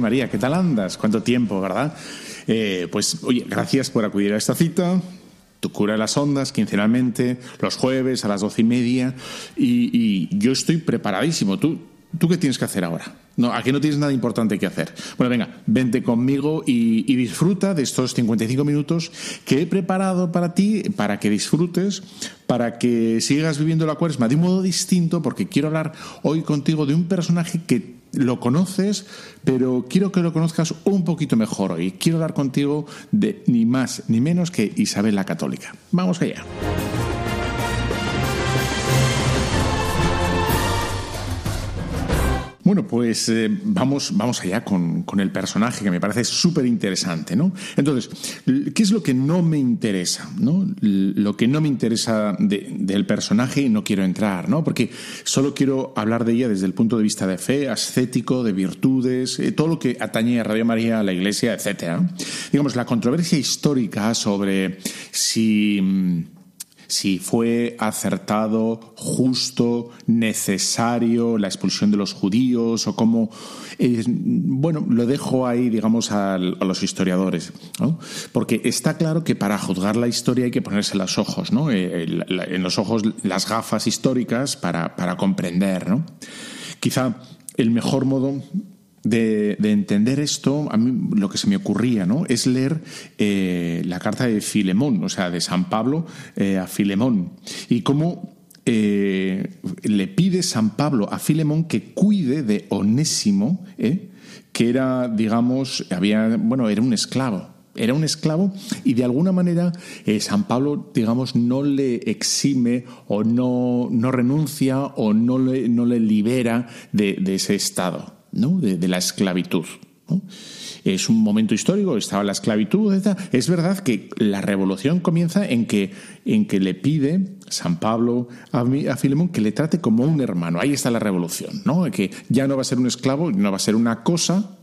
María. ¿Qué tal andas? ¿Cuánto tiempo, verdad? Eh, pues, oye, gracias por acudir a esta cita. Tu cura de las ondas, quincenalmente, los jueves a las doce y media. Y, y yo estoy preparadísimo. ¿Tú, ¿Tú qué tienes que hacer ahora? No, aquí no tienes nada importante que hacer. Bueno, venga, vente conmigo y, y, disfruta de estos 55 minutos que he preparado para ti, para que disfrutes, para que sigas viviendo la cuaresma de un modo distinto, porque quiero hablar hoy contigo de un personaje que lo conoces, pero quiero que lo conozcas un poquito mejor hoy. Quiero hablar contigo de ni más ni menos que Isabel la Católica. Vamos allá. Bueno, pues eh, vamos, vamos allá con, con, el personaje que me parece súper interesante, ¿no? Entonces, ¿qué es lo que no me interesa? ¿no? Lo que no me interesa de, del personaje y no quiero entrar, ¿no? Porque solo quiero hablar de ella desde el punto de vista de fe, ascético, de virtudes, eh, todo lo que atañe a Radio María, a la Iglesia, etcétera. Digamos, la controversia histórica sobre si si fue acertado, justo, necesario la expulsión de los judíos o cómo... Eh, bueno, lo dejo ahí, digamos, a, los historiadores, ¿no? Porque está claro que para juzgar la historia hay que ponerse los ojos, ¿no? Eh, en los ojos las gafas históricas para, para comprender, ¿no? Quizá el mejor modo de, de, entender esto, a mí lo que se me ocurría ¿no? es leer eh, la carta de Filemón, o sea, de San Pablo eh, a Filemón, y cómo eh, le pide San Pablo a Filemón que cuide de Onésimo, que era, digamos, había, bueno, era un esclavo. Era un esclavo y de alguna manera San Pablo, digamos, no le exime o no, no renuncia o no le, no le libera de ese estado. ¿No? de, la esclavitud. Es un momento histórico, estaba la esclavitud. Es verdad que la revolución comienza en que, en que le pide San Pablo a, a Filemón que le trate como un hermano. Ahí está la revolución, ¿no? Que ya no va a ser un esclavo, no va a ser una cosa,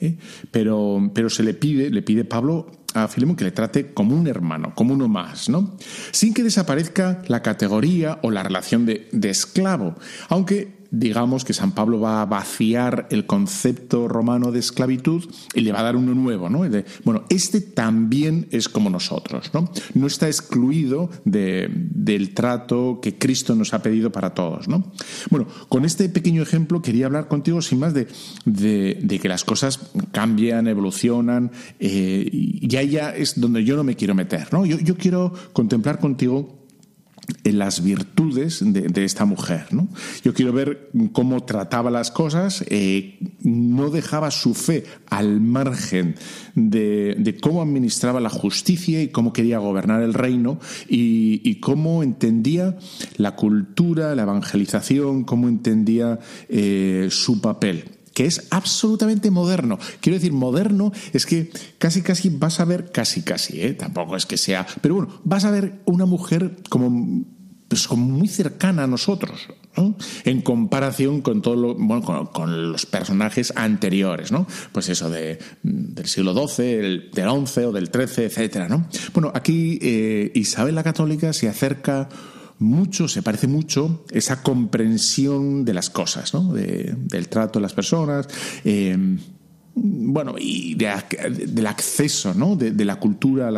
¿eh? pero, pero se le pide, le pide Pablo a Filemón que le trate como un hermano, como uno más, ¿no? Sin que desaparezca la categoría o la relación de, de esclavo, aunque digamos que San Pablo va a vaciar el concepto romano de esclavitud y le va a dar uno nuevo, ¿no? Bueno, este también es como nosotros, ¿no? No está excluido de, del trato que Cristo nos ha pedido para todos, ¿no? Bueno, con este pequeño ejemplo quería hablar contigo sin más de, de, que las cosas cambian, evolucionan, eh, y ya, ya es donde yo no me quiero meter, ¿no? Yo, yo quiero contemplar contigo las virtudes de, esta mujer. ¿no? Yo quiero ver cómo trataba las cosas, eh, no dejaba su fe al margen de, cómo administraba la justicia y cómo quería gobernar el reino y, y cómo entendía la cultura, la evangelización, cómo entendía eh, su papel que es absolutamente moderno. Quiero decir, moderno es que casi casi vas a ver, casi casi, ¿eh? tampoco es que sea, pero bueno, vas a ver una mujer como, pues, como muy cercana a nosotros, ¿no? en comparación con todo lo, bueno, con, los personajes anteriores, ¿no? Pues eso de, del siglo XII, el, del XI o del XIII, etcétera, ¿no? Bueno, aquí eh, Isabel la Católica se acerca mucho, se parece mucho esa comprensión de las cosas, ¿no? de, del trato de las personas. Eh, bueno, y de, del acceso, ¿no? De, la cultura,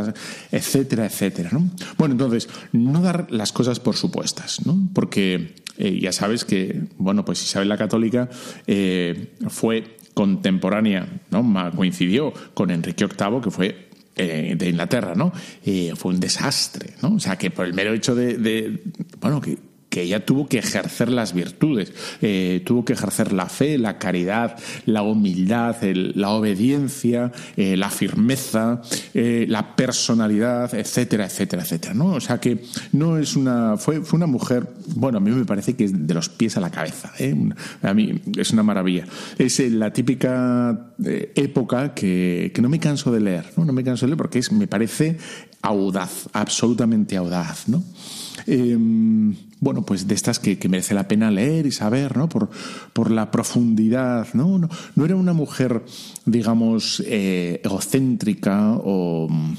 etcétera, etcétera, ¿no? Bueno, entonces, no dar las cosas por supuestas, ¿no? Porque eh, ya sabes que, bueno, pues Isabel la Católica eh, fue contemporánea, ¿no? Coincidió con Enrique VIII, que fue eh, de Inglaterra, ¿no? Eh, fue un desastre, ¿no? O sea, que por el mero hecho de, de bueno, que que ella tuvo que ejercer las virtudes, eh, tuvo que ejercer la fe, la caridad, la humildad, la obediencia, eh, la firmeza, eh, la personalidad, etcétera, etcétera, etcétera. ¿no? O sea que no es una. Fue, fue una mujer, bueno, a mí me parece que es de los pies a la cabeza. A mí es una maravilla. Es la típica época que, que, no me canso de leer, ¿no? No me canso de leer porque es, me parece audaz, absolutamente audaz, ¿no? Em, bueno, pues de estas que, merece la pena leer y saber, ¿no? Por, por la profundidad, ¿no? ¿no? No, era una mujer, digamos, eh, egocéntrica o mm,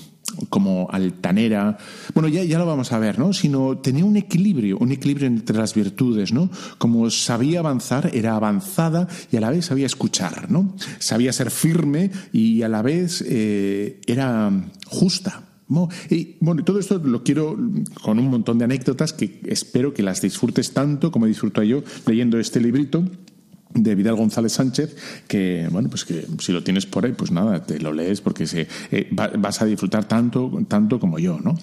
como altanera, bueno, ya, ya lo vamos a ver, ¿no? Sino tenía un equilibrio, un equilibrio entre las virtudes, ¿no? Como sabía avanzar, era avanzada y a la vez sabía escuchar, ¿no? Sabía ser firme y a la vez eh, era justa, y bueno, todo esto lo quiero con un montón de anécdotas que espero que las disfrutes tanto como disfruto yo leyendo este librito de Vidal González Sánchez, que bueno, pues que si lo tienes por ahí, pues nada, te lo lees porque se, eh, vas a disfrutar tanto, tanto como yo, ¿no?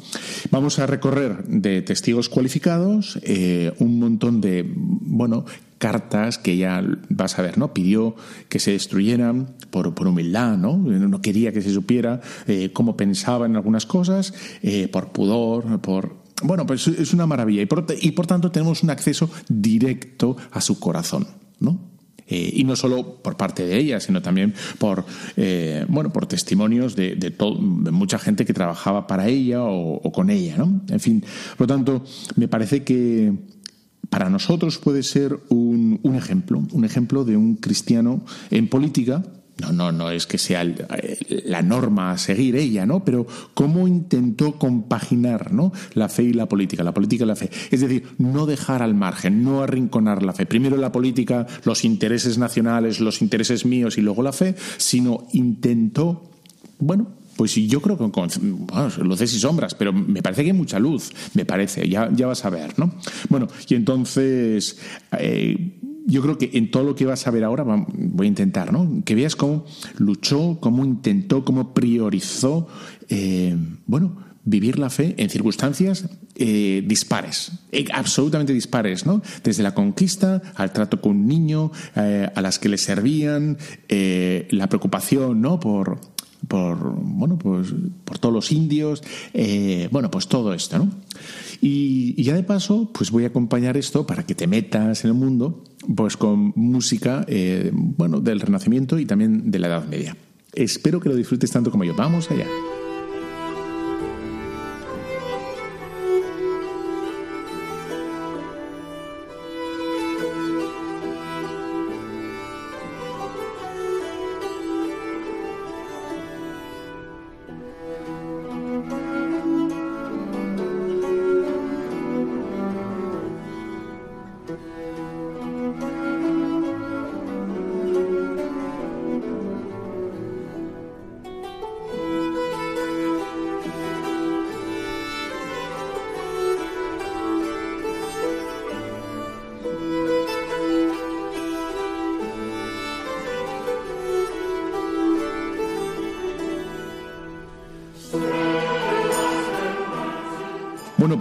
Vamos a recorrer de testigos cualificados eh, un montón de, bueno, cartas que ella, vas a ver, ¿no? Pidió que se destruyeran por, por humildad, ¿no? No quería que se supiera eh, cómo pensaba en algunas cosas, por pudor, por... Bueno, pues es una maravilla y por, y por tanto tenemos un acceso directo a su corazón, ¿no? Y no solo por parte de ella, sino también por, eh, bueno, por testimonios de, de, mucha gente que trabajaba para ella o, con ella. ¿no? En fin, por lo tanto, me parece que para nosotros puede ser un, un ejemplo, un ejemplo de un cristiano en política no, no, no es que sea la norma a seguir ella, ¿no? Pero cómo intentó compaginar, ¿no? La fe y la política, la política y la fe. Es decir, no dejar al margen, no arrinconar la fe. Primero la política, los intereses nacionales, los intereses míos y luego la fe, sino intentó, bueno, pues yo creo que con luces y sombras, pero me parece que hay mucha luz, me parece, ya, ya vas a ver, ¿no? Bueno, y entonces eh, yo creo que en todo lo que vas a ver ahora, voy a intentar, ¿no? Que veas cómo luchó, cómo intentó, cómo priorizó, eh, bueno, vivir la fe en circunstancias eh, dispares, eh, absolutamente dispares, ¿no? Desde la conquista al trato con un niño, a las que le servían, la preocupación, ¿no? Por, por bueno, pues por todos los indios, bueno, pues todo esto, ¿no? Y, ya de paso, pues voy a acompañar esto para que te metas en el mundo, pues con música, eh, bueno, del Renacimiento y también de la Edad Media. Espero que lo disfrutes tanto como yo. Vamos allá.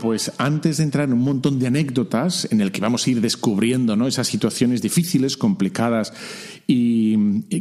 Pues antes de entrar en un montón de anécdotas en el que vamos a ir descubriendo ¿no? esas situaciones difíciles, complicadas y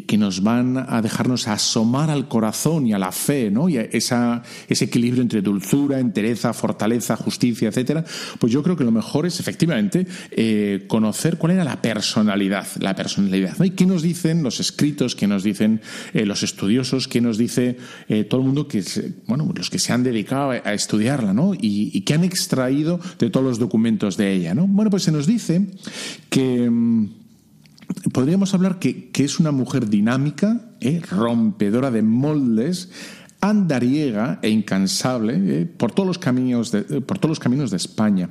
que nos van a dejarnos asomar al corazón y a la fe, ¿no? Y a esa, ese equilibrio entre dulzura, entereza, fortaleza, justicia, etcétera, pues yo creo que lo mejor es efectivamente eh, conocer cuál era la personalidad, la personalidad, ¿no? Y qué nos dicen los escritos, qué nos dicen eh, los estudiosos, qué nos dice eh, todo el mundo que, bueno, los que se han dedicado a, estudiarla, ¿no? Y, y que han extraído de todos los documentos de ella, ¿no? Bueno, pues se nos dice que mm, podríamos hablar que, es una mujer dinámica, ¿eh? rompedora de moldes, andariega e incansable ¿eh? por, todos los caminos de, por todos los caminos de España.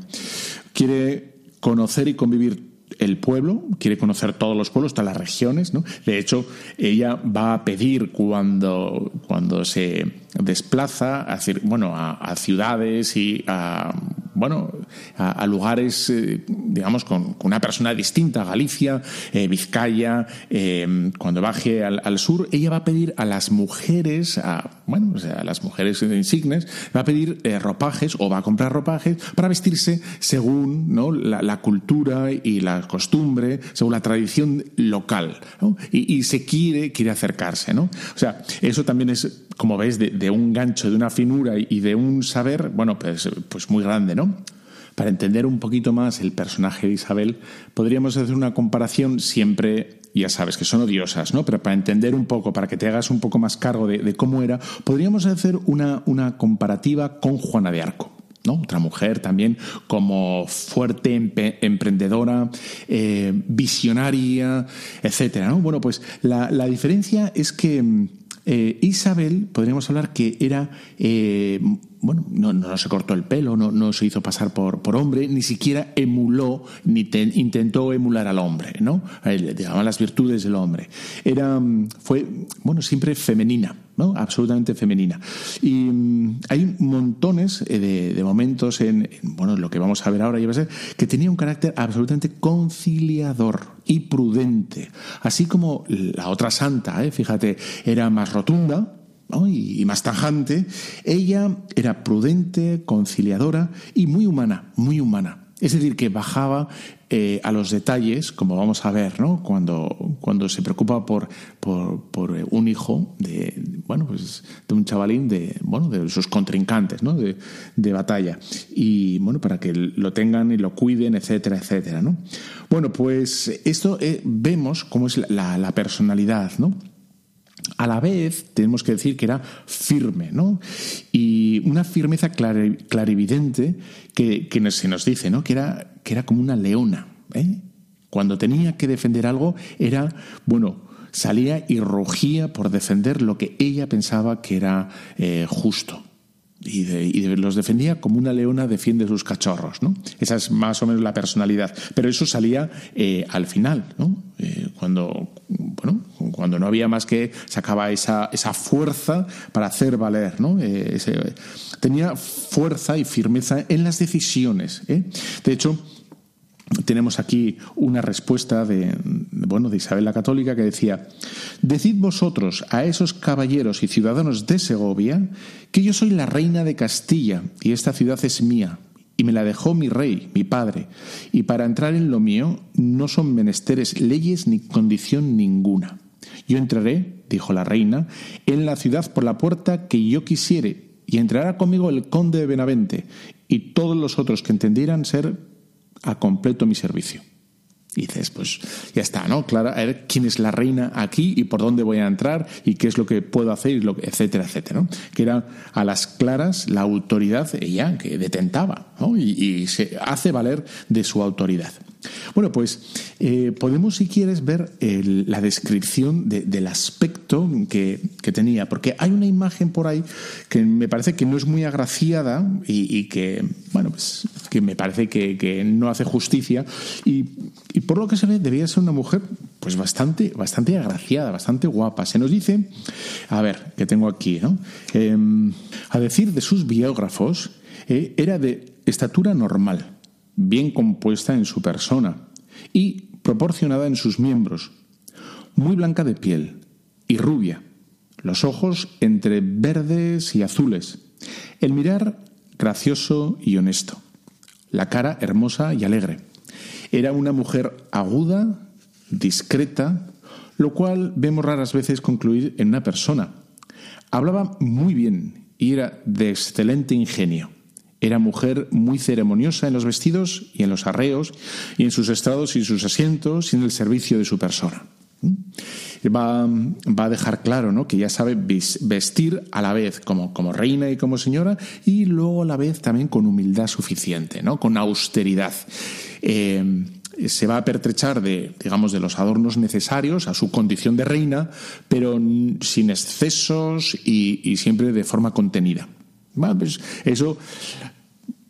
Quiere conocer y convivir el pueblo, quiere conocer todos los pueblos, todas las regiones. De hecho, ella va a pedir cuando, cuando se desplaza a, bueno, a, ciudades y a, bueno, a, lugares eh, digamos, con, una persona distinta a Galicia, eh, Vizcaya, eh, cuando baje al, sur, ella va a pedir a las mujeres, a, bueno, a las mujeres insignes, va a pedir ropajes o va a comprar ropajes para vestirse según ¿no? la, cultura y la costumbre, según la tradición local. Y, se quiere, quiere acercarse. ¿no? O sea, eso también es, como ves, de, de un gancho, de una finura y de un saber, bueno, pues, pues muy grande, ¿no? Para entender un poquito más el personaje de Isabel, podríamos hacer una comparación siempre, ya sabes que son odiosas, ¿no? Pero para entender un poco, para que te hagas un poco más cargo de, cómo era, podríamos hacer una, una comparativa con Juana de Arco. ¿no? Otra mujer también como fuerte, emprendedora, eh, visionaria, etcétera. ¿no? Bueno, pues la, la diferencia es que eh, Isabel, podríamos hablar que era, eh, bueno, no, se cortó el pelo, no, se hizo pasar por, hombre, ni siquiera emuló, ni intentó emular al hombre, ¿no? Digamos las virtudes del hombre. Era, fue, bueno, siempre femenina, ¿no? absolutamente femenina. Y mm, hay montones eh, de, momentos en, bueno, lo que vamos a ver ahora, a ser, que tenía un carácter absolutamente conciliador y prudente. Así como la otra santa, ¿eh? fíjate, era más rotunda, y más tajante, ella era prudente, conciliadora y muy humana, muy humana. Es decir, que bajaba eh, a los detalles, como vamos a ver, ¿no? Cuando, cuando se preocupa por, por, eh, un hijo de, bueno, pues de un chavalín de, bueno, de sus contrincantes, ¿no? De, batalla. Y, bueno, para que lo tengan y lo cuiden, etcétera, etcétera, ¿no? Bueno, pues esto eh, vemos cómo es la, la personalidad, ¿no? A la vez, tenemos que decir que era firme, ¿no? Y una firmeza clarividente que, se nos dice, ¿no? Que era, que era como una leona, ¿eh? Cuando tenía que defender algo, era, bueno, salía y rugía por defender lo que ella pensaba que era eh, justo y, los defendía como una leona defiende sus cachorros, ¿no? Esa es más o menos la personalidad. Pero eso salía eh, al final, ¿no? Eh, cuando, bueno, cuando no había más que sacaba esa, esa fuerza para hacer valer, ¿no? Eh, tenía fuerza y firmeza en las decisiones. De hecho, tenemos aquí una respuesta de, bueno, de Isabel la Católica que decía, Decid vosotros a esos caballeros y ciudadanos de Segovia que yo soy la reina de Castilla y esta ciudad es mía, y me la dejó mi rey, mi padre, y para entrar en lo mío no son menesteres leyes ni condición ninguna. Yo entraré, dijo la reina, en la ciudad por la puerta que yo quisiere, y entrará conmigo el conde de Benavente, y todos los otros que entendieran ser a completo mi servicio. Y dices, pues ya está, ¿no? Claro, a ver quién es la reina aquí y por dónde voy a entrar y qué es lo que puedo hacer, y lo etcétera, etcétera, ¿no? Que era a las claras la autoridad ella que detentaba, ¿no? y se hace valer de su autoridad. Bueno, pues eh, podemos, si quieres, ver la descripción del aspecto que, tenía, porque hay una imagen por ahí que me parece que no es muy agraciada y, que, bueno, pues que me parece que, no hace justicia y, por lo que se ve debía ser una mujer pues bastante, bastante agraciada, bastante guapa. Se nos dice, a ver, que tengo aquí, ¿no? Em, a decir de sus biógrafos, eh, era de estatura normal bien compuesta en su persona y proporcionada en sus miembros, muy blanca de piel y rubia, los ojos entre verdes y azules, el mirar gracioso y honesto, la cara hermosa y alegre. Era una mujer aguda, discreta, lo cual vemos raras veces concluir en una persona. Hablaba muy bien y era de excelente ingenio. Era mujer muy ceremoniosa en los vestidos y en los arreos, y en sus estrados y sus asientos y en el servicio de su persona. Va, va, a dejar claro ¿no? que ya sabe vestir a la vez como, como, reina y como señora y luego a la vez también con humildad suficiente, ¿no? con austeridad. Eh, se va a pertrechar de, digamos, de los adornos necesarios a su condición de reina, pero sin excesos y, y siempre de forma contenida. Pues eso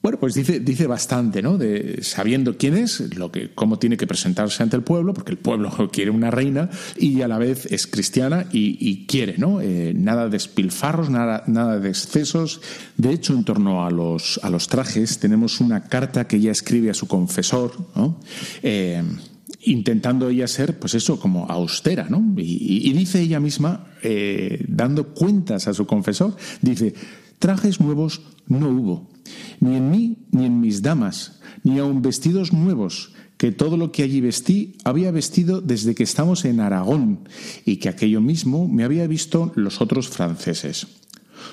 bueno, pues dice, dice bastante, ¿no? De, sabiendo quién es, lo que, cómo tiene que presentarse ante el pueblo, porque el pueblo quiere una reina y a la vez es cristiana y, quiere, ¿no? Eh, nada de espilfarros, nada, nada de excesos. De hecho, en torno a los, a los trajes, tenemos una carta que ella escribe a su confesor, ¿no? Eh, intentando ella ser, pues eso, como austera, ¿no? Y, dice ella misma, eh, dando cuentas a su confesor, dice, trajes nuevos no hubo ni en mí ni en mis damas, ni aun vestidos nuevos, que todo lo que allí vestí había vestido desde que estamos en Aragón, y que aquello mismo me había visto los otros franceses.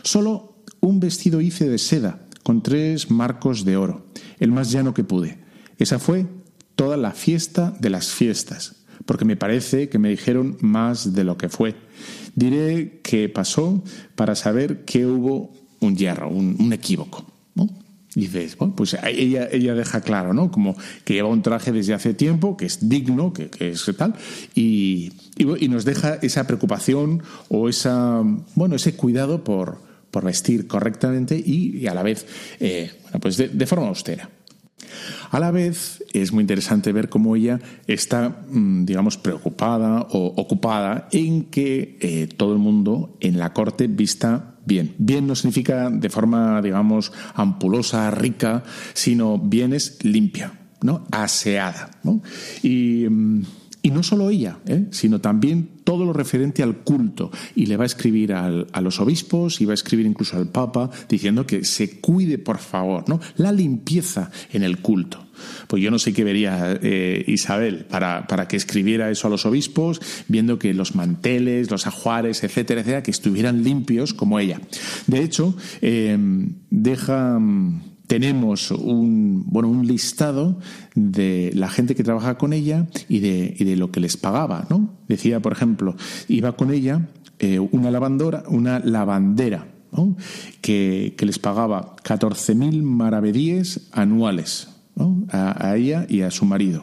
Solo un vestido hice de seda, con tres marcos de oro, el más llano que pude. Esa fue toda la fiesta de las fiestas, porque me parece que me dijeron más de lo que fue. Diré que pasó para saber que hubo un hierro, un, equívoco. Y dices, bueno, pues ella, ella deja claro, ¿no? Como que lleva un traje desde hace tiempo, que es digno, que, es tal, y, y, nos deja esa preocupación o esa, bueno, ese cuidado por, por vestir correctamente y, a la vez, eh, bueno, pues de, forma austera. A la vez, es muy interesante ver cómo ella está, mm, digamos, preocupada o ocupada en que eh, todo el mundo en la corte vista bien. Bien no significa de forma, digamos, ampulosa, rica, sino bien es limpia, ¿no? Aseada, ¿no? Y, mm, no solo ella, ¿eh? sino también todo lo referente al culto. Y le va a escribir a los obispos y va a escribir incluso al Papa diciendo que se cuide, por favor, ¿no? La limpieza en el culto. Pues yo no sé qué vería eh, Isabel para, para, que escribiera eso a los obispos, viendo que los manteles, los ajuares, etcétera, etcétera, que estuvieran limpios como ella. De hecho, eh, deja tenemos un, bueno, un listado de la gente que trabaja con ella y de, y de lo que les pagaba, ¿no? Decía, por ejemplo, iba con ella eh, una lavandora, una lavandera, que, que, les pagaba 14.000 maravedíes anuales a, ella y a su marido.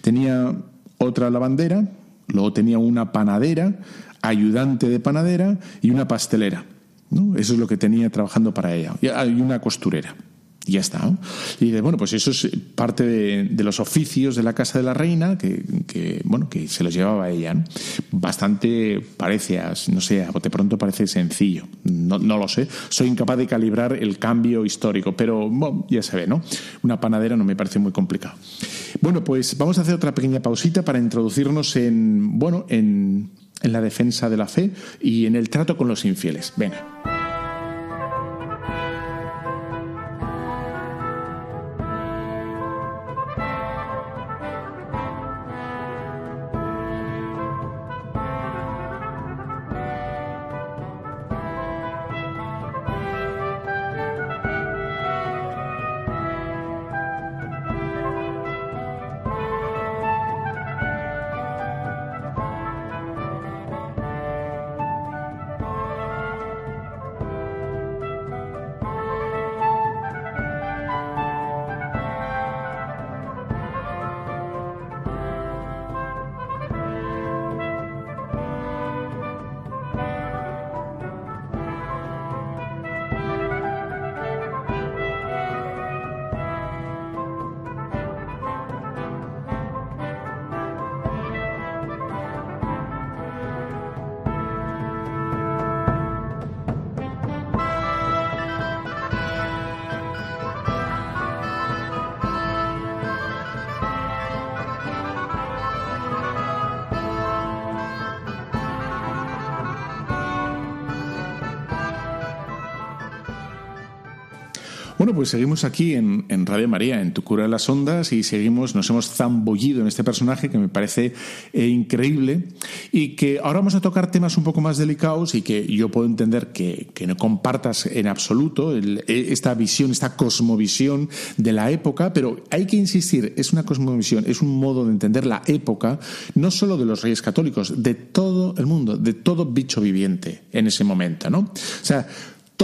Tenía otra lavandera, luego tenía una panadera, ayudante de panadera y una pastelera. ¿no? Eso es lo que tenía trabajando para ella. Y una costurera. Y ya está. Y dice, bueno, pues eso es parte de, los oficios de la casa de la reina que, bueno, que se los llevaba ella. Bastante parece, no sé, a bote pronto parece sencillo. No, no, lo sé. Soy incapaz de calibrar el cambio histórico, pero ya se ve, ¿no? Una panadera no me parece muy complicado. Bueno, pues vamos a hacer otra pequeña pausita para introducirnos en, bueno, en, en la defensa de la fe y en el trato con los infieles. Venga. Pues seguimos aquí en, Radio María, en Tu Cura de las Ondas, y seguimos, nos hemos zambullido en este personaje que me parece eh, increíble y que ahora vamos a tocar temas un poco más delicados y que yo puedo entender que, no compartas en absoluto e, esta visión, esta cosmovisión de la época, pero hay que insistir, es una cosmovisión, es un modo de entender la época, no solo de los reyes católicos, de todo el mundo, de todo bicho viviente en ese momento, ¿no? O sea,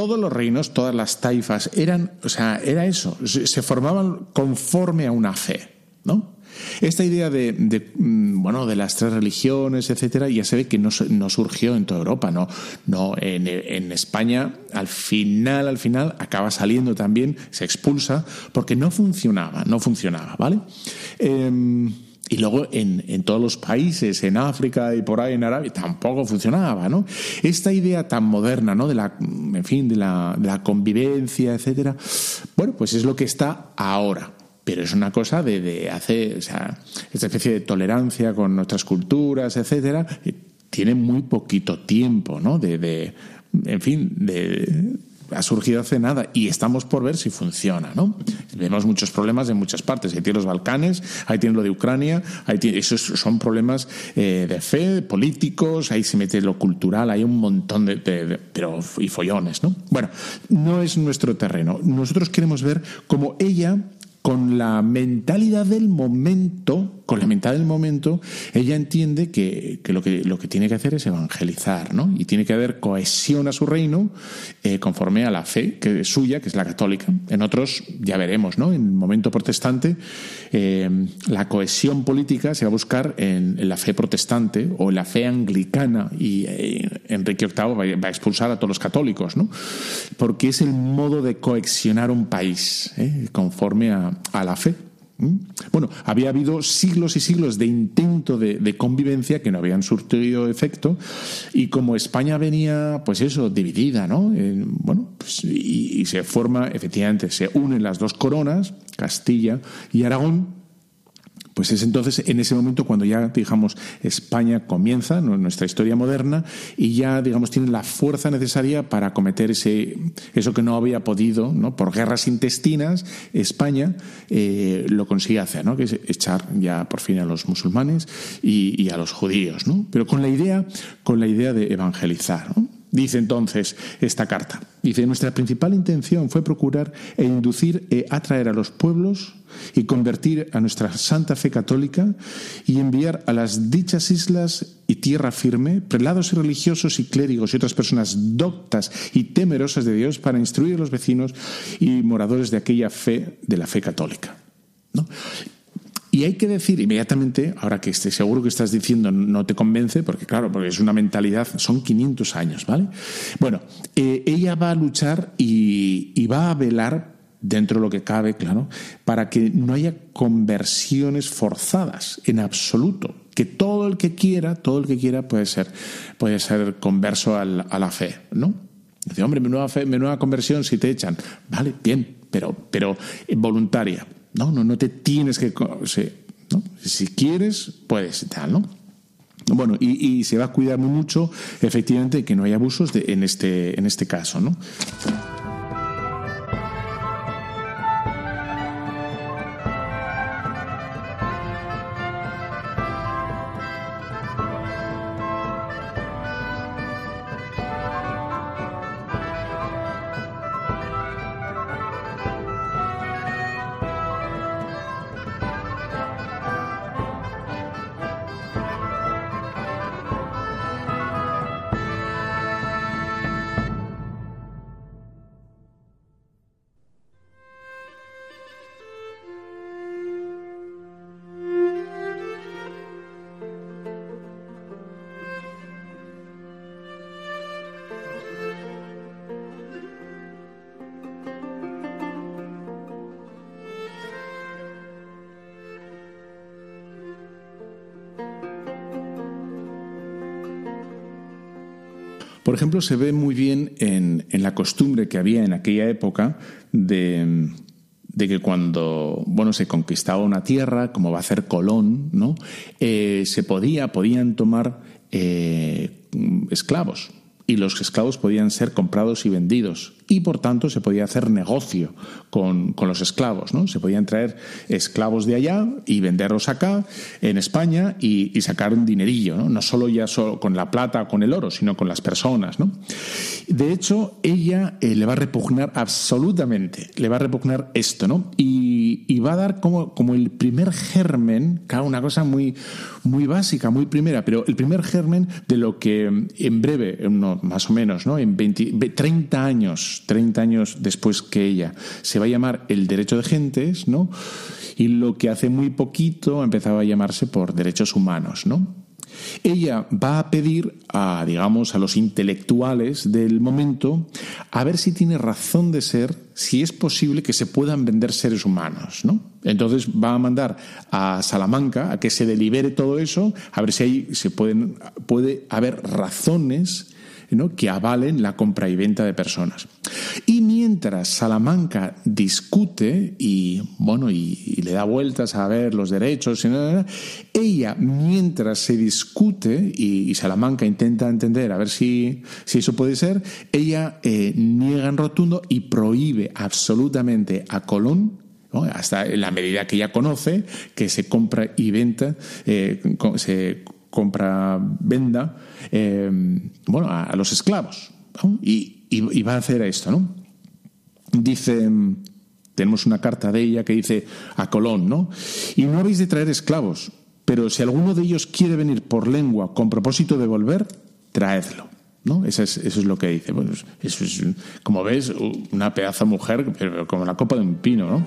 todos los reinos, todas las taifas, eran, o sea, era eso, se formaban conforme a una fe, ¿no? Esta idea de, mm, bueno, de las tres religiones, etcétera, ya se ve que no, surgió en toda Europa, no, no en, en, España al final, al final acaba saliendo también, se expulsa porque no funcionaba, no funcionaba, ¿vale? Em, y luego en, en, todos los países, en África y por ahí en Arabia, tampoco funcionaba, ¿no? Esta idea tan moderna, ¿no? De la, en fin, de la, de la convivencia, etcétera, bueno, pues es lo que está ahora pero es una cosa de, de hacer, o sea, esta especie de tolerancia con nuestras culturas, etcétera, tiene muy poquito tiempo, ¿no? De, de en fin, de, ha surgido hace nada y estamos por ver si funciona, ¿no? Vemos muchos problemas en muchas partes. Ahí tiene los Balcanes, ahí tiene lo de Ucrania, ahí tiene, esos son problemas eh, de fe, políticos, ahí se mete lo cultural, hay un montón de, pero y follones, ¿no? Bueno, no es nuestro terreno. Nosotros queremos ver cómo ella con la mentalidad del momento, con la mentalidad del momento, ella entiende que, lo que lo que tiene que hacer es evangelizar, ¿no? Y tiene que haber cohesión a su reino eh, conforme a la fe que es suya, que es la católica. En otros, ya veremos, ¿no? En el momento protestante, eh, la cohesión política se va a buscar en, la fe protestante o en la fe anglicana y eh, Enrique VIII va, a expulsar a todos los católicos, ¿no? Porque es el modo de cohesionar un país, conforme a a, la fe. Bueno, había habido siglos y siglos de intento de, convivencia que no habían surtido efecto y como España venía, pues eso, dividida, ¿no? bueno, pues, y, se forma, efectivamente, se unen las dos coronas, Castilla y Aragón, pues es entonces en ese momento cuando ya, digamos, España comienza nuestra historia moderna y ya, digamos, tiene la fuerza necesaria para acometer ese, eso que no había podido, ¿no? Por guerras intestinas, España eh, lo consigue hacer, ¿no? Que es echar ya por fin a los musulmanes y, y a los judíos, ¿no? Pero con la idea, con la idea de evangelizar, ¿no? Dice entonces esta carta. Dice, nuestra principal intención fue procurar e inducir e atraer a los pueblos y convertir a nuestra santa fe católica y enviar a las dichas islas y tierra firme prelados y religiosos y clérigos y otras personas doctas y temerosas de Dios para instruir a los vecinos y moradores de aquella fe, de la fe católica. ¿No? Y hay que decir inmediatamente, ahora que estoy seguro que estás diciendo no te convence, porque claro, porque es una mentalidad, son 500 años, ¿vale? Bueno, eh, ella va a luchar y, va a velar dentro de lo que cabe, claro, para que no haya conversiones forzadas en absoluto. Que todo el que quiera, todo el que quiera puede ser, puede ser converso a la fe, ¿no? Dice, hombre, menuda, fe, menuda conversión si te echan. Vale, bien, pero, pero voluntaria. No, no, no te tienes que... Si quieres, puedes y tal, ¿no? Bueno, y, se va a cuidar mucho, efectivamente, que no haya abusos de, en, este, en este caso, ¿no? Ejemplo, se ve muy bien en, la costumbre que había en aquella época de, que cuando bueno se conquistaba una tierra, como va a hacer Colón, ¿no? Eh, se podía, podían tomar eh, esclavos y los esclavos podían ser comprados y vendidos y por tanto se podía hacer negocio con, los esclavos. ¿no? Se podían traer esclavos de allá y venderlos acá, en España, y, sacar un dinerillo, ¿no? no solo ya solo con la plata o con el oro, sino con las personas. ¿no? De hecho, ella eh, le va a repugnar absolutamente, le va a repugnar esto, ¿no? Y, va a dar como, como el primer germen, claro, una cosa muy, muy básica, muy primera, pero el primer germen de lo que en breve, más o menos, ¿no? en 30 años, 30 años después que ella, se va a llamar el derecho de gentes, ¿no? y lo que hace muy poquito empezaba a llamarse por derechos humanos, ¿no? Ella va a pedir a, digamos, a los intelectuales del momento a ver si tiene razón de ser, si es posible que se puedan vender seres humanos, ¿no? Entonces va a mandar a Salamanca a que se delibere todo eso, a ver si ahí se pueden, puede haber razones que avalen la compra y venta de personas. Y mientras Salamanca discute y, bueno, y, le da vueltas a ver los derechos, ella, mientras se discute y, Salamanca intenta entender a ver si, si eso puede ser, ella eh, niega en rotundo y prohíbe absolutamente a Colón hasta en la medida que ella conoce que se compra y venta, eh, se compra, venda, eh, bueno, a, los esclavos. Y, va a hacer esto, ¿no? Dice, tenemos una carta de ella que dice a Colón, ¿no? Y no habéis de traer esclavos, pero si alguno de ellos quiere venir por lengua con propósito de volver, traedlo. ¿No? Eso es, eso es lo que dice. Bueno, eso es, como ves, una pedazo mujer, pero como la copa de un pino, ¿no?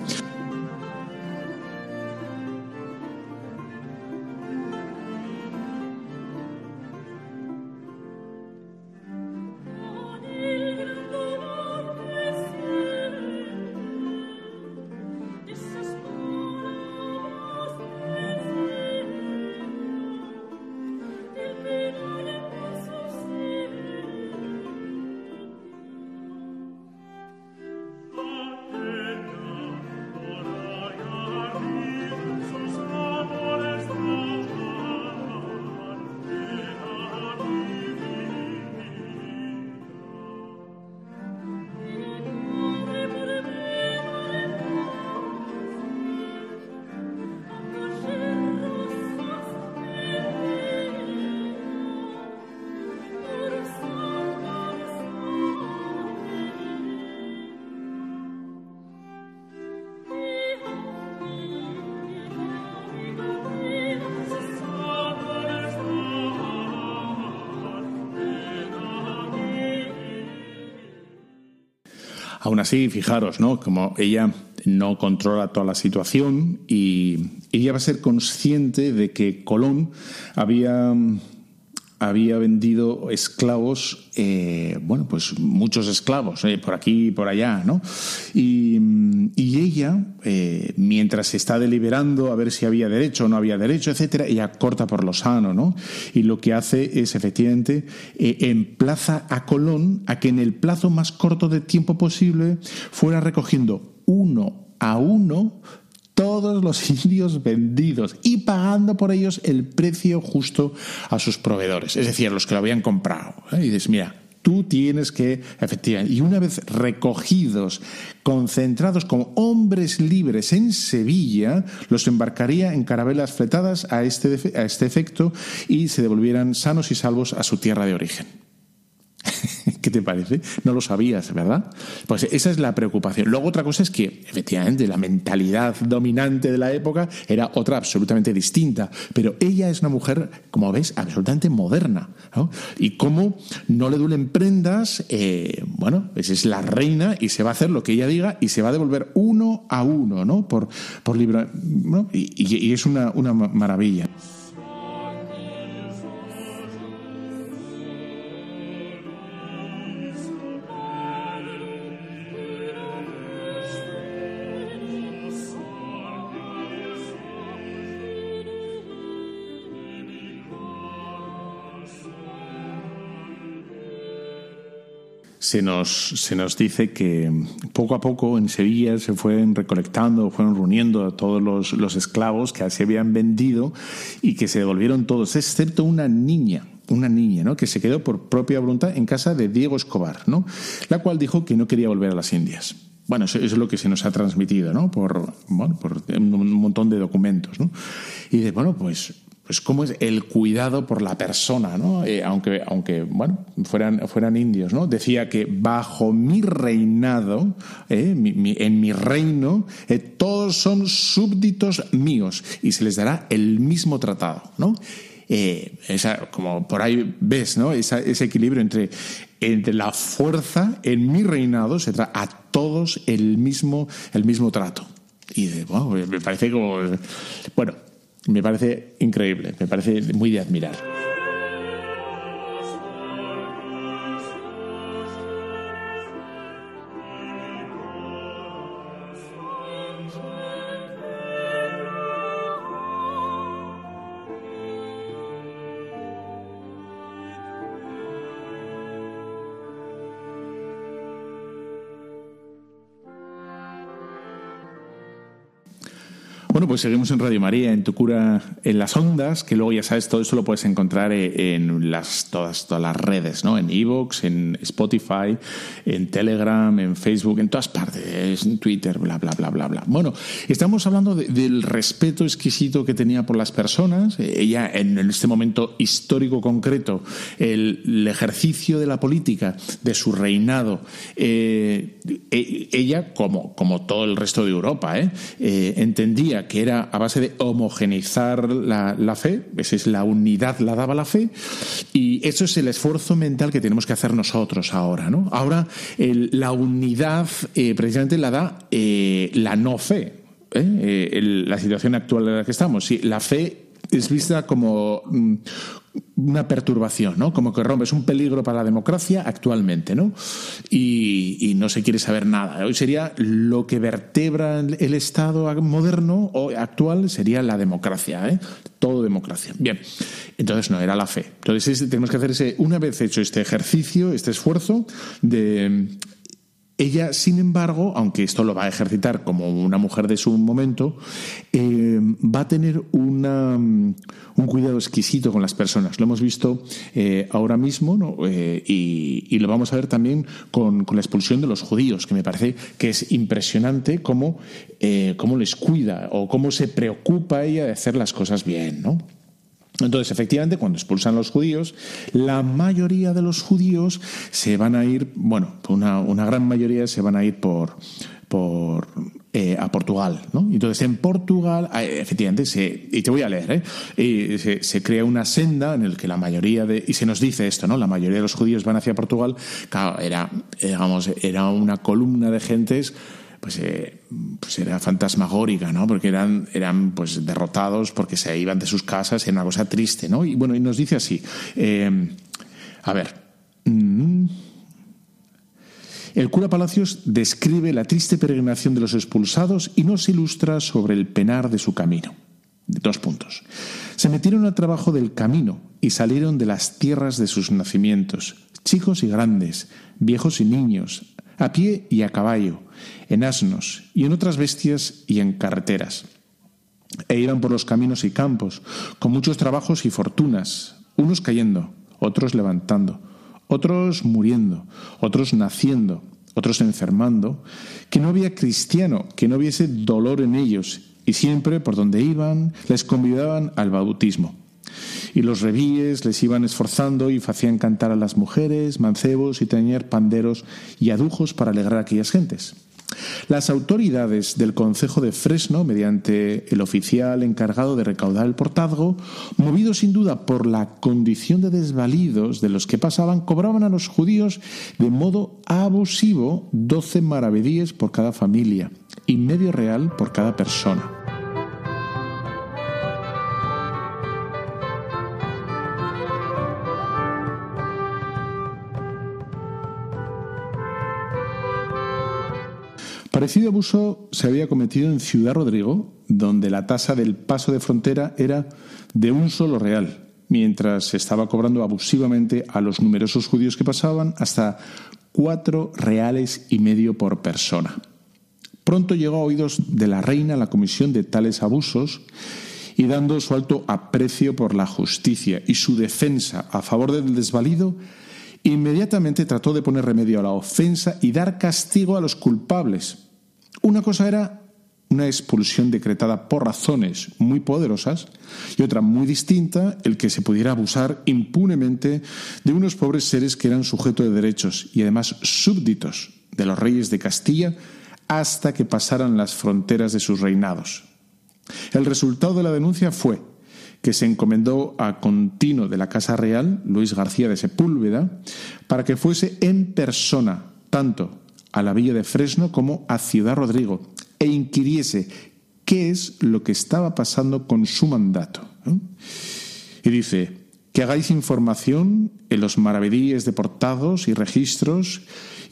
Así, fijaros, ¿no? Como ella no controla toda la situación y ella va a ser consciente de que Colón había había vendido esclavos, eh, bueno, pues muchos esclavos, eh, por aquí y por allá, ¿no? Y, ella, eh, mientras está deliberando a ver si había derecho o no había derecho, etcétera, ella corta por lo sano, ¿no? Y lo que hace es, efectivamente, emplaza a Colón a que en el plazo más corto de tiempo posible fuera recogiendo uno a uno todos los indios vendidos y pagando por ellos el precio justo a sus proveedores, es decir, a los que lo habían comprado. ¿eh? Y dices, mira, tú tienes que, efectivamente, y una vez recogidos, concentrados como hombres libres en Sevilla, los embarcaría en carabelas fletadas a este, a este efecto y se devolvieran sanos y salvos a su tierra de origen. ¿Qué te parece? No lo sabías, ¿verdad? Pues esa es la preocupación. Luego otra cosa es que, efectivamente, la mentalidad dominante de la época era otra absolutamente distinta, pero ella es una mujer, como ves, absolutamente moderna. Y como no le duelen prendas, eh, bueno, pues es la reina y se va a hacer lo que ella diga y se va a devolver uno a uno, ¿no? Por, por libro, y, es una, una maravilla. Se nos, se nos dice que poco a poco en Sevilla se fueron recolectando, fueron reuniendo a todos los, los esclavos que se habían vendido y que se devolvieron todos, excepto una niña, una niña, ¿no? que se quedó por propia voluntad en casa de Diego Escobar, ¿no? la cual dijo que no quería volver a las Indias. Bueno, eso, es lo que se nos ha transmitido, ¿no? Por, bueno, por un montón de documentos, ¿no? Y de, bueno, pues pues cómo es el cuidado por la persona, ¿no? Eh, aunque, aunque, bueno, fueran, fueran indios, ¿no? Decía que bajo mi reinado, eh, en mi reino, eh, todos son súbditos míos y se les dará el mismo tratado, ¿no? esa, como por ahí ves, ¿no? ese equilibrio entre, entre la fuerza en mi reinado se trae a todos el mismo, el mismo trato. Y bueno, me parece como. Bueno, me parece increíble, me parece muy de admirar. Pues seguimos en Radio María, en tu cura en las ondas, que luego ya sabes, todo eso lo puedes encontrar eh, en las, todas, todas las redes, ¿no? En Evox, en Spotify, en Telegram, en Facebook, en todas partes, en Twitter, bla, bla, bla, bla, bla. Bueno, estamos hablando del respeto exquisito que tenía por las personas. Ella, en, este momento histórico concreto, el, ejercicio de la política, de su reinado, eh, e, ella, como, como todo el resto de Europa, ¿eh? entendía que era a base de homogeneizar la, fe, esa es la unidad, la daba la fe, y eso es el esfuerzo mental que tenemos que hacer nosotros ahora. ¿no? Ahora la unidad eh, precisamente la da eh, la no fe. ¿eh? la situación actual en la que estamos. Sí, la fe es vista como, mm, una perturbación, ¿no? Como que rompe, es un peligro para la democracia actualmente, ¿no? Y, no se quiere saber nada. Hoy sería lo que vertebra el Estado moderno o actual sería la democracia, ¿eh? Todo democracia. Bien, entonces no, era la fe. Entonces tenemos que hacer ese, una vez hecho este ejercicio, este esfuerzo de ella, sin embargo, aunque esto lo va a ejercitar como una mujer de su momento, eh, va a tener mm, un cuidado exquisito con las personas. Lo hemos visto eh, ahora mismo eh, y, lo vamos a ver también con, con, la expulsión de los judíos, que me parece que es impresionante cómo, cómo les cuida o cómo se preocupa ella de hacer las cosas bien. ¿no? Entonces, efectivamente, cuando expulsan los judíos, la mayoría de los judíos se van a ir, bueno, una, una gran mayoría se van a ir por, por eh, a Portugal, ¿no? Entonces, en Portugal, eh, efectivamente, se, y te voy a leer, ¿eh? se, se, crea una senda en la que la mayoría de, y se nos dice esto, ¿no? La mayoría de los judíos van hacia Portugal, claro, era, digamos, era una columna de gentes pues, eh, pues era fantasmagórica, ¿no? Porque eran, eran pues derrotados porque se iban de sus casas, era una cosa triste, ¿no? Y bueno, y nos dice así, eh, a ver, mm, el cura Palacios describe la triste peregrinación de los expulsados y nos ilustra sobre el penar de su camino. Dos puntos. Se metieron al trabajo del camino y salieron de las tierras de sus nacimientos, chicos y grandes, viejos y niños, a pie y a caballo, en asnos y en otras bestias y en carreteras. E iban por los caminos y campos, con muchos trabajos y fortunas, unos cayendo, otros levantando, otros muriendo, otros naciendo, otros enfermando, que no había cristiano que no hubiese dolor en ellos, y siempre por donde iban les convidaban al bautismo. Y los revíes les iban esforzando y hacían cantar a las mujeres, mancebos y teñer panderos y adujos para alegrar a aquellas gentes. Las autoridades del Concejo de Fresno, mediante el oficial encargado de recaudar el portazgo, movidos sin duda por la condición de desvalidos de los que pasaban, cobraban a los judíos de modo abusivo doce maravedíes por cada familia y medio real por cada persona. Parecido abuso se había cometido en Ciudad Rodrigo, donde la tasa del paso de frontera era de un solo real, mientras se estaba cobrando abusivamente a los numerosos judíos que pasaban hasta cuatro reales y medio por persona. Pronto llegó a oídos de la reina la comisión de tales abusos y dando su alto aprecio por la justicia y su defensa a favor del desvalido, inmediatamente trató de poner remedio a la ofensa y dar castigo a los culpables. Una cosa era una expulsión decretada por razones muy poderosas y otra muy distinta, el que se pudiera abusar impunemente de unos pobres seres que eran sujetos de derechos y además súbditos de los reyes de Castilla hasta que pasaran las fronteras de sus reinados. El resultado de la denuncia fue que se encomendó a Contino de la Casa Real, Luis García de Sepúlveda, para que fuese en persona tanto a la villa de Fresno como a Ciudad Rodrigo e inquiriese qué es lo que estaba pasando con su mandato. Y dice, que hagáis información en los maravedíes deportados y registros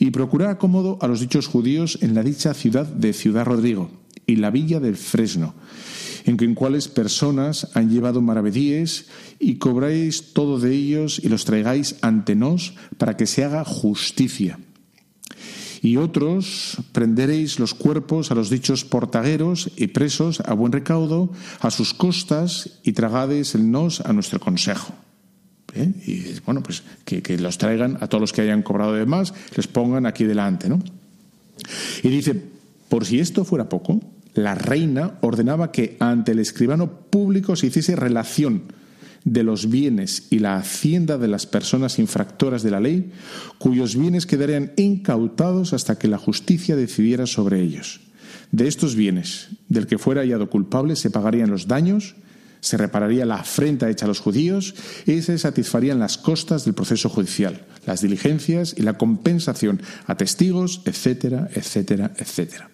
y procurar acomodo a los dichos judíos en la dicha ciudad de Ciudad Rodrigo y la villa del Fresno, en, en cuales personas han llevado maravedíes y cobráis todo de ellos y los traigáis ante nos para que se haga justicia y otros prenderéis los cuerpos a los dichos portagueros y presos a buen recaudo a sus costas y tragades el nos a nuestro consejo. ¿Eh? Y bueno, pues que, que, los traigan a todos los que hayan cobrado de más, les pongan aquí delante, ¿no? Y dice, por si esto fuera poco, la reina ordenaba que ante el escribano público se hiciese relación de los bienes y la hacienda de las personas infractoras de la ley, cuyos bienes quedarían incautados hasta que la justicia decidiera sobre ellos. De estos bienes, del que fuera hallado culpable, se pagarían los daños, se repararía la afrenta hecha a los judíos y se satisfarían las costas del proceso judicial, las diligencias y la compensación a testigos, etcétera, etcétera, etcétera.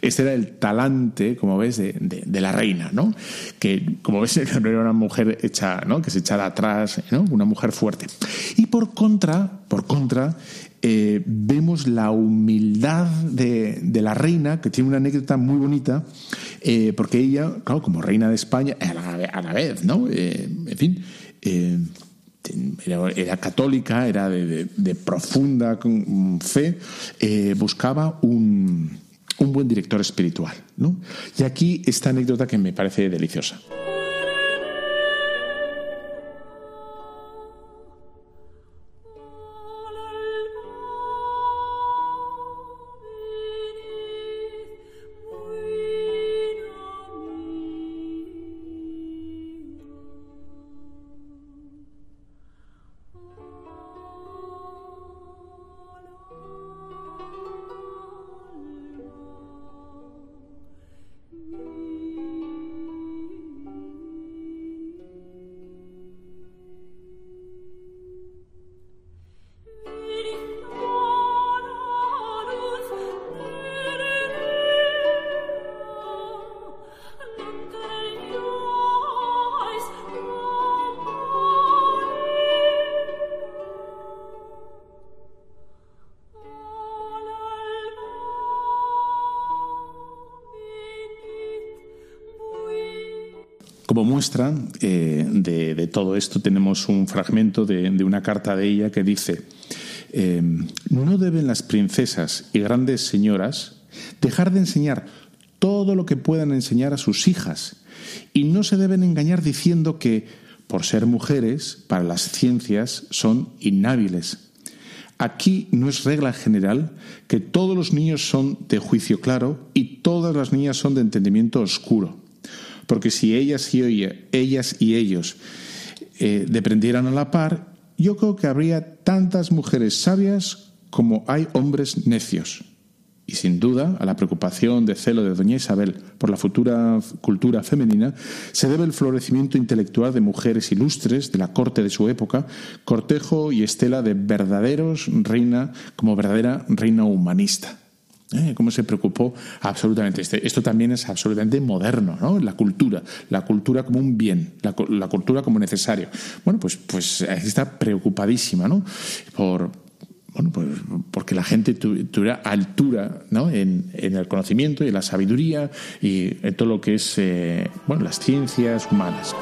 Este era el talante, como ves, de, la reina, ¿no? Que, como ves, era una mujer hecha, ¿no? Que se echara atrás, ¿no? Una mujer fuerte. Y por contra, por contra, eh, vemos la humildad de, la reina, que tiene una anécdota muy bonita, eh, porque ella, claro, como reina de España, a la, vez, ¿no? Eh, en fin, era, católica, era de, de profunda fe, buscaba un un buen director espiritual. ¿no? Y aquí esta anécdota que me parece deliciosa. Como muestra eh, de, todo esto tenemos un fragmento de, una carta de ella que dice, eh, no deben las princesas y grandes señoras dejar de enseñar todo lo que puedan enseñar a sus hijas y no se deben engañar diciendo que, por ser mujeres, para las ciencias son inhábiles. Aquí no es regla general que todos los niños son de juicio claro y todas las niñas son de entendimiento oscuro porque si ellas y, ellos eh, deprendieran a la par, yo creo que habría tantas mujeres sabias como hay hombres necios. Y sin duda, a la preocupación de celo de doña Isabel por la futura cultura femenina, se debe el florecimiento intelectual de mujeres ilustres de la corte de su época, cortejo y estela de verdaderos reina como verdadera reina humanista. ¿Eh? ¿Cómo se preocupó absolutamente? Este, esto también es absolutamente moderno, ¿no? La cultura, la cultura como un bien, la, cultura como necesario. Bueno, pues, pues está preocupadísima, ¿no? Por, bueno, pues porque la gente tuviera altura ¿no? en, el conocimiento y en la sabiduría y en todo lo que es eh, bueno, las ciencias humanas.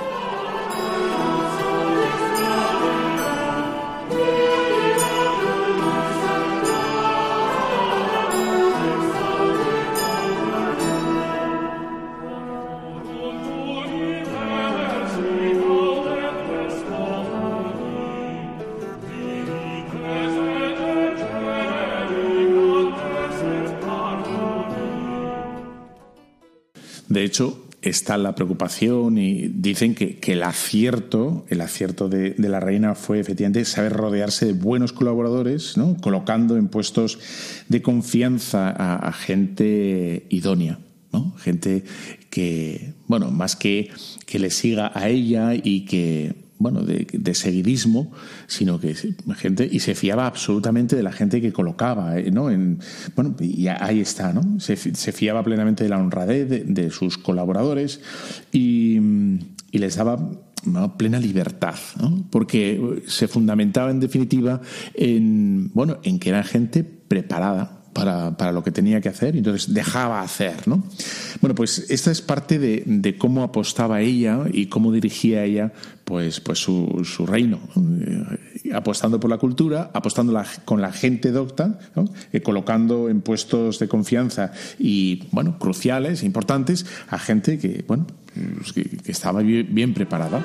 Está la preocupación y dicen que, el acierto, el acierto de, la reina fue efectivamente saber rodearse de buenos colaboradores, ¿no? colocando en puestos de confianza a, gente idónea. ¿no? Gente que, bueno, más que que le siga a ella y que bueno, de, seguidismo, sino que gente, y se fiaba absolutamente de la gente que colocaba, eh, ¿no? En, bueno, y ahí está, ¿no? Se, fiaba plenamente de la honradez de, sus colaboradores y, les daba plena libertad, ¿no? porque se fundamentaba en definitiva en, bueno, en que era gente preparada para, lo que tenía que hacer y entonces dejaba hacer, ¿no? Bueno, pues esta es parte de, cómo apostaba ella y cómo dirigía ella pues, pues su, su reino, eh, apostando por la cultura, apostando con la gente docta, eh, colocando en puestos de confianza y, bueno, cruciales, importantes, a gente que, bueno, pues que, estaba bien preparada.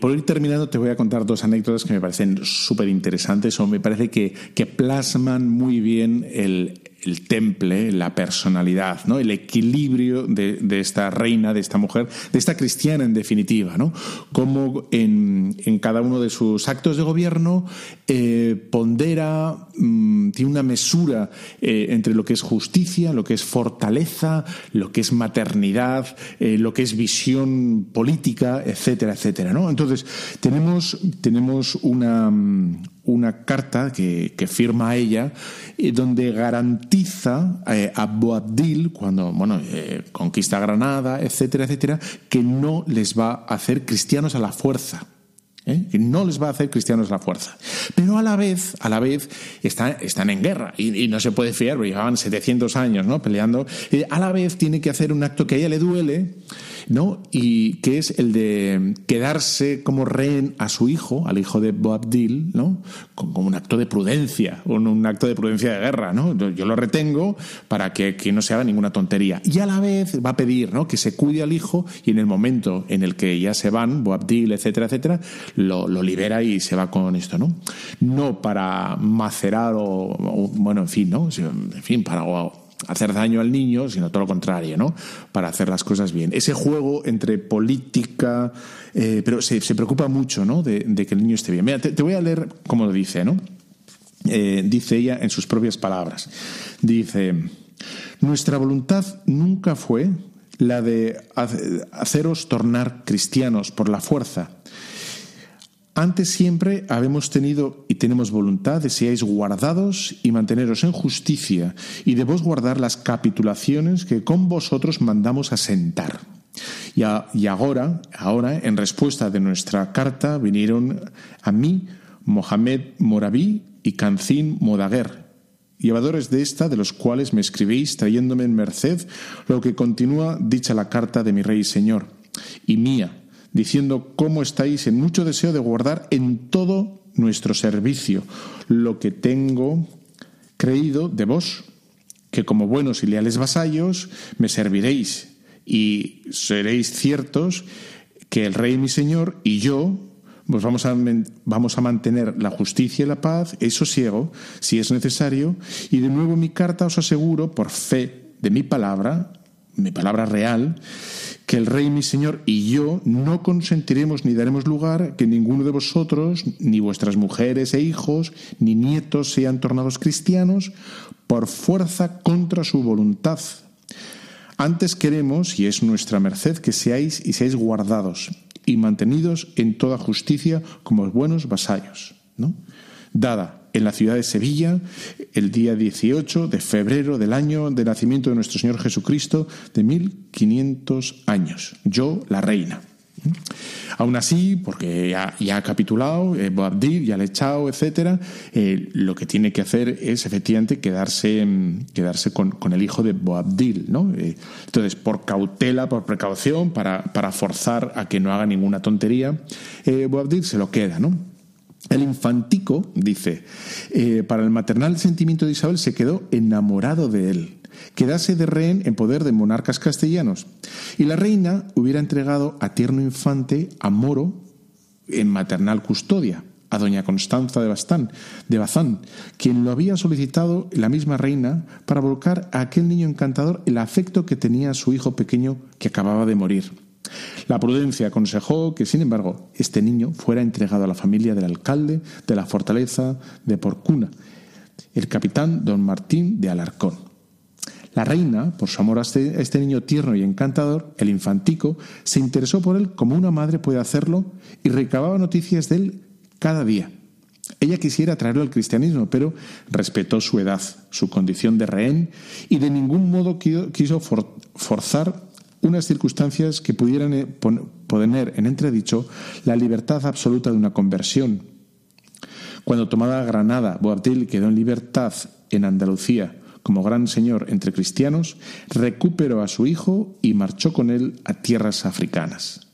Por ir terminando te voy a contar dos anécdotas que me parecen súper interesantes o me parece que, que plasman muy bien el, el temple, la personalidad, ¿no? el equilibrio de, esta reina, de esta mujer, de esta cristiana en definitiva, ¿no? Cómo en, cada uno de sus actos de gobierno eh, pondera, mm, tiene una mesura eh, entre lo que es justicia, lo que es fortaleza, lo que es maternidad, eh, lo que es visión política, etcétera, etcétera. ¿no? Entonces, tenemos, tenemos una, mm, una carta que, firma ella donde garantiza a Boabdil cuando bueno conquista Granada etcétera etcétera que no les va a hacer cristianos a la fuerza que no les va a hacer cristianos la fuerza. Pero a la vez, a la vez, están, están en guerra y, no se puede fiar, porque llevaban 700 años ¿no? peleando. a la vez tiene que hacer un acto que a ella le duele, ¿no? Y que es el de quedarse como rehén a su hijo, al hijo de Boabdil, ¿no? Como un acto de prudencia, un, un acto de prudencia de guerra, ¿no? Yo lo retengo para que, no se haga ninguna tontería. Y a la vez va a pedir, ¿no? Que se cuide al hijo y en el momento en el que ya se van, Boabdil, etcétera, etcétera, lo, libera y se va con esto, ¿no? No para macerar o, bueno, en fin, ¿no? En fin, para hacer daño al niño, sino todo lo contrario, ¿no? Para hacer las cosas bien. Ese juego entre política, eh, pero se, preocupa mucho, ¿no? De, que el niño esté bien. Mira, te, voy a leer cómo lo dice, ¿no? Eh, dice ella en sus propias palabras. Dice, nuestra voluntad nunca fue la de haceros tornar cristianos por la fuerza, antes siempre habemos tenido y tenemos voluntad de seáis guardados y manteneros en justicia, y de vos guardar las capitulaciones que con vosotros mandamos a sentar. Y, ahora, ahora, en respuesta de nuestra carta, vinieron a mí Mohamed Moraví y Cancín Modaguer, llevadores de esta, de los cuales me escribéis trayéndome en merced lo que continúa dicha la carta de mi rey y señor, y mía, diciendo cómo estáis en mucho deseo de guardar en todo nuestro servicio lo que tengo creído de vos, que como buenos y leales vasallos me serviréis y seréis ciertos que el Rey mi Señor y yo pues vamos a, vamos a mantener la justicia y la paz y sosiego si es necesario y de nuevo mi carta os aseguro por fe de mi palabra, mi palabra real, que el Rey mi Señor y yo no consentiremos ni daremos lugar que ninguno de vosotros, ni vuestras mujeres e hijos, ni nietos sean tornados cristianos por fuerza contra su voluntad. Antes queremos, y es nuestra merced, que seáis y seáis guardados y mantenidos en toda justicia como buenos vasallos, ¿no? Dada en la ciudad de Sevilla el día 18 de febrero del año de nacimiento de nuestro Señor Jesucristo de 1500 años. Yo, la reina. Aún así, porque ya, ha capitulado, eh, Boabdil ya le ha echado, etcétera, eh, lo que tiene que hacer es efectivamente quedarse, quedarse con, el hijo de Boabdil. ¿no? Eh, entonces, por cautela, por precaución, para, para, forzar a que no haga ninguna tontería, Boabdil se lo queda. ¿no? El infantico, dice, para el maternal sentimiento de Isabel se quedó enamorado de él quedase de rehén en poder de monarcas castellanos, y la reina hubiera entregado a tierno infante a Moro en maternal custodia, a doña Constanza de Bastán, de Bazán, quien lo había solicitado la misma reina para volcar a aquel niño encantador el afecto que tenía a su hijo pequeño que acababa de morir. La prudencia aconsejó que, sin embargo, este niño fuera entregado a la familia del alcalde de la fortaleza de Porcuna, el capitán don Martín de Alarcón. La reina, por su amor este, a este, niño tierno y encantador, el infantico, se interesó por él como una madre puede hacerlo y recababa noticias de él cada día. Ella quisiera traerlo al cristianismo, pero respetó su edad, su condición de rehén y de ningún modo quiso forzar unas circunstancias que pudieran eh, poner en entredicho la libertad absoluta de una conversión. Cuando tomada Granada, Boabdil quedó en libertad en Andalucía como gran señor entre cristianos, recuperó a su hijo y marchó con él a tierras africanas.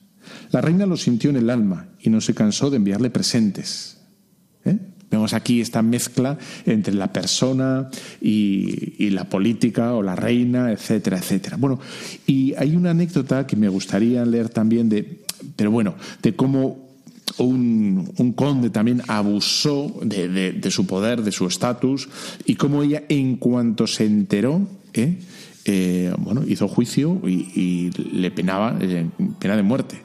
La reina lo sintió en el alma y no se cansó de enviarle presentes. Vemos aquí esta mezcla entre la persona y, la política o la reina, etcétera, etcétera. Bueno, y hay una anécdota que me gustaría leer también de, pero bueno, de cómo un, conde también abusó de, su poder, de su estatus, y cómo ella, en cuanto se enteró, ¿eh? Eh, bueno, hizo juicio y, le penaba eh, pena de muerte.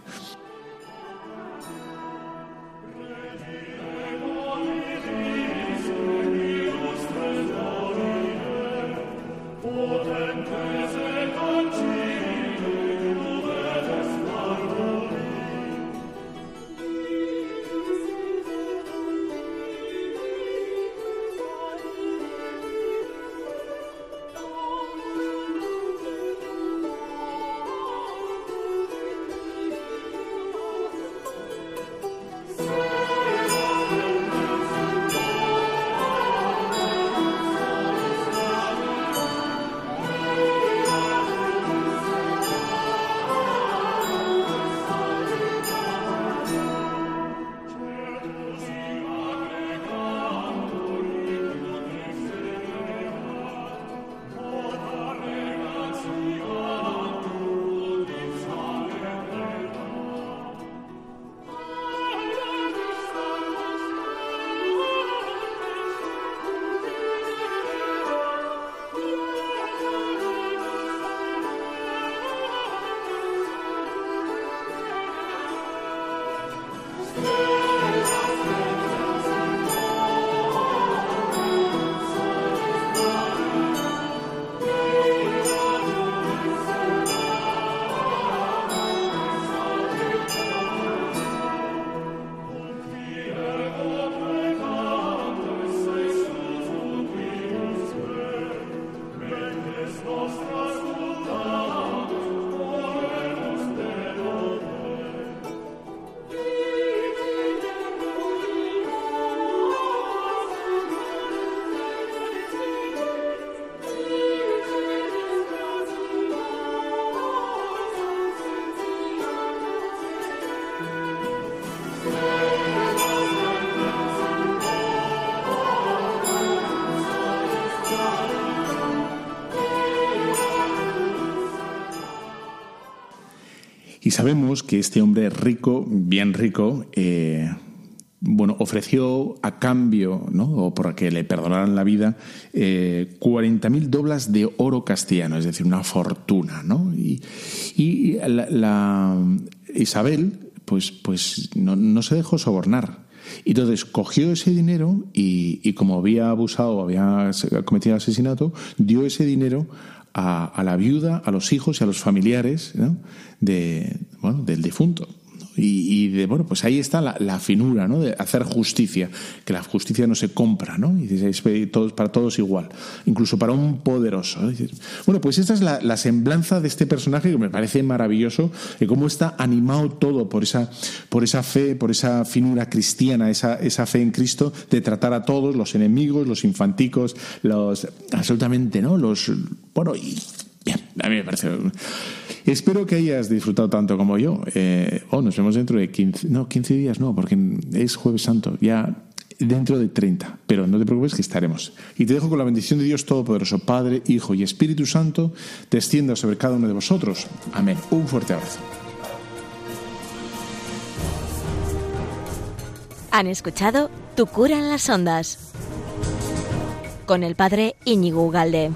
Y sabemos que este hombre rico, bien rico, eh, bueno, ofreció a cambio, ¿no? o por que le perdonaran la vida, eh, 40.000 doblas de oro castellano, es decir, una fortuna. ¿no? Y, la, Isabel, pues, pues no, se dejó sobornar. Y entonces cogió ese dinero y, como había abusado, había cometido asesinato, dio ese dinero a, la viuda, a los hijos y a los familiares de, bueno, del difunto. Y, de, bueno, pues ahí está la, finura, ¿no? De hacer justicia, que la justicia no se compra, ¿no? Y es para todos igual, incluso para un poderoso. Bueno, pues esta es la, semblanza de este personaje que me parece maravilloso, y cómo está animado todo por esa, por esa fe, por esa finura cristiana, esa, esa fe en Cristo de tratar a todos, los enemigos, los infanticos, los absolutamente, ¿no? Los, bueno, y Bien, a mí me parece. Espero que hayas disfrutado tanto como yo. Eh, oh, nos vemos dentro de 15. No, 15 días no, porque es Jueves Santo. Ya dentro de 30. Pero no te preocupes que estaremos. Y te dejo con la bendición de Dios Todopoderoso, Padre, Hijo y Espíritu Santo, descienda sobre cada uno de vosotros. Amén. Un fuerte abrazo. Han escuchado Tu cura en las ondas con el Padre Íñigo Ugalde.